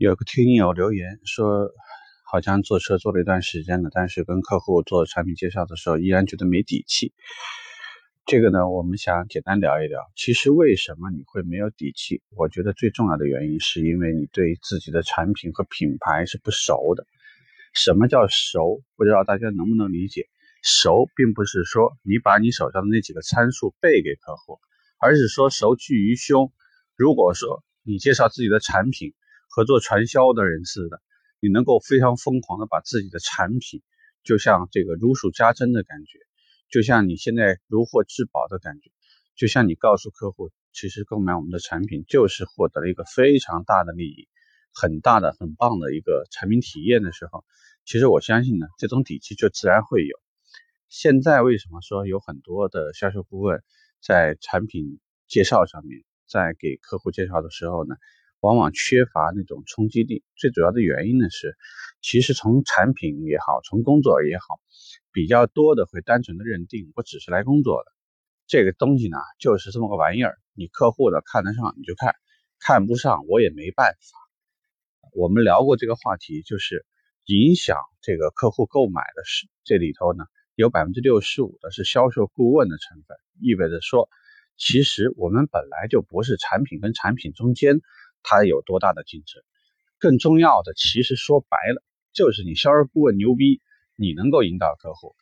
有个听友留言说，好像做车做了一段时间了，但是跟客户做产品介绍的时候，依然觉得没底气。这个呢，我们想简单聊一聊。其实为什么你会没有底气？我觉得最重要的原因是因为你对自己的产品和品牌是不熟的。什么叫熟？不知道大家能不能理解？熟并不是说你把你手上的那几个参数背给客户，而是说熟记于胸。如果说你介绍自己的产品，和做传销的人似的，你能够非常疯狂的把自己的产品，就像这个如数家珍的感觉，就像你现在如获至宝的感觉，就像你告诉客户，其实购买我们的产品就是获得了一个非常大的利益，很大的、很棒的一个产品体验的时候，其实我相信呢，这种底气就自然会有。现在为什么说有很多的销售顾问在产品介绍上面，在给客户介绍的时候呢？往往缺乏那种冲击力，最主要的原因呢是，其实从产品也好，从工作也好，比较多的会单纯的认定我只是来工作的，这个东西呢就是这么个玩意儿，你客户的看得上你就看，看不上我也没办法。我们聊过这个话题，就是影响这个客户购买的是这里头呢有百分之六十五的是销售顾问的成分，意味着说，其实我们本来就不是产品跟产品中间。它有多大的竞争？更重要的，其实说白了，就是你销售顾问牛逼，你能够引导客户。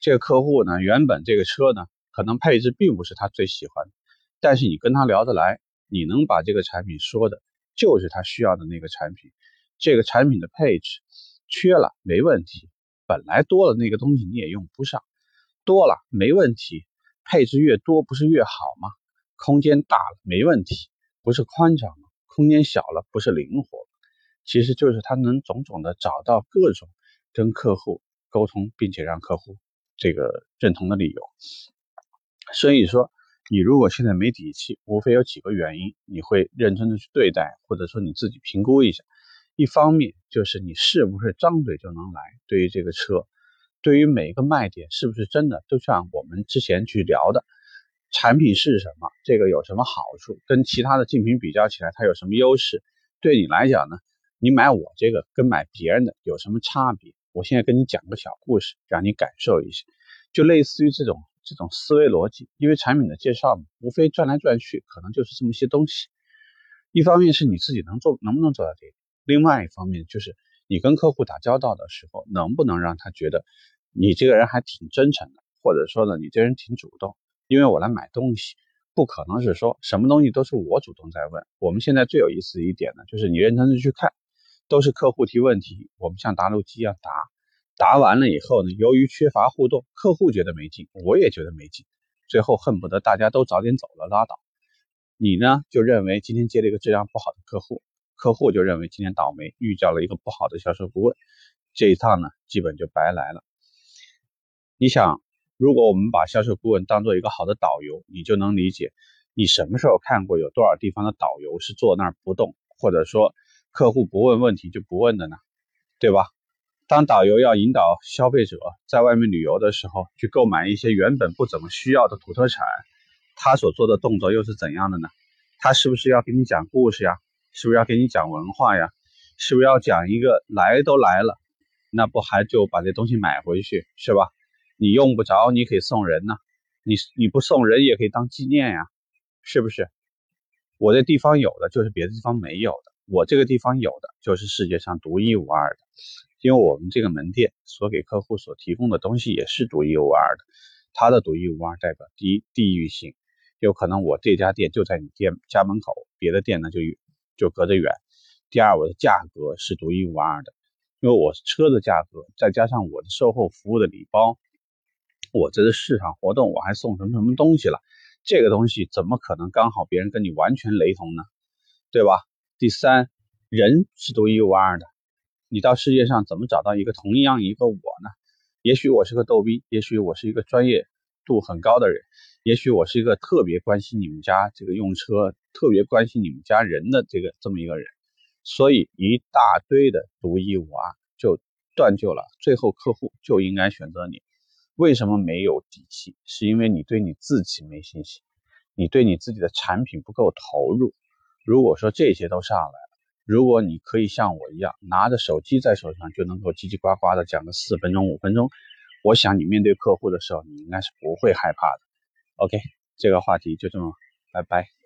这个客户呢，原本这个车呢，可能配置并不是他最喜欢的，但是你跟他聊得来，你能把这个产品说的，就是他需要的那个产品。这个产品的配置缺了没问题，本来多了那个东西你也用不上，多了没问题，配置越多不是越好吗？空间大了没问题，不是宽敞？空间小了不是灵活，其实就是他能种种的找到各种跟客户沟通，并且让客户这个认同的理由。所以说，你如果现在没底气，无非有几个原因，你会认真的去对待，或者说你自己评估一下。一方面就是你是不是张嘴就能来，对于这个车，对于每一个卖点是不是真的，就像我们之前去聊的。产品是什么？这个有什么好处？跟其他的竞品比较起来，它有什么优势？对你来讲呢？你买我这个跟买别人的有什么差别？我现在跟你讲个小故事，让你感受一下，就类似于这种这种思维逻辑。因为产品的介绍嘛，无非转来转去，可能就是这么些东西。一方面是你自己能做，能不能做到这个？另外一方面就是你跟客户打交道的时候，能不能让他觉得你这个人还挺真诚的，或者说呢，你这人挺主动。因为我来买东西，不可能是说什么东西都是我主动在问。我们现在最有意思的一点呢，就是你认真的去看，都是客户提问题，我们像答录机一样答，答完了以后呢，由于缺乏互动，客户觉得没劲，我也觉得没劲，最后恨不得大家都早点走了拉倒。你呢就认为今天接了一个质量不好的客户，客户就认为今天倒霉遇到了一个不好的销售顾问，这一趟呢基本就白来了。你想？如果我们把销售顾问当做一个好的导游，你就能理解，你什么时候看过有多少地方的导游是坐那儿不动，或者说客户不问问题就不问的呢？对吧？当导游要引导消费者在外面旅游的时候，去购买一些原本不怎么需要的土特产，他所做的动作又是怎样的呢？他是不是要给你讲故事呀？是不是要给你讲文化呀？是不是要讲一个来都来了，那不还就把这东西买回去是吧？你用不着，你可以送人呢。你你不送人也可以当纪念呀，是不是？我这地方有的就是别的地方没有的，我这个地方有的就是世界上独一无二的。因为我们这个门店所给客户所提供的东西也是独一无二的。它的独一无二代表第一地域性，有可能我这家店就在你店家门口，别的店呢就就隔着远。第二，我的价格是独一无二的，因为我车的价格再加上我的售后服务的礼包。我这是市场活动，我还送什么什么东西了？这个东西怎么可能刚好别人跟你完全雷同呢？对吧？第三，人是独一无二的，你到世界上怎么找到一个同样一个我呢？也许我是个逗逼，也许我是一个专业度很高的人，也许我是一个特别关心你们家这个用车，特别关心你们家人的这个这么一个人，所以一大堆的独一无二就断就了，最后客户就应该选择你。为什么没有底气？是因为你对你自己没信心，你对你自己的产品不够投入。如果说这些都上来了，如果你可以像我一样拿着手机在手上就能够叽叽呱呱的讲个四分钟五分钟，我想你面对客户的时候，你应该是不会害怕的。OK，这个话题就这么，拜拜。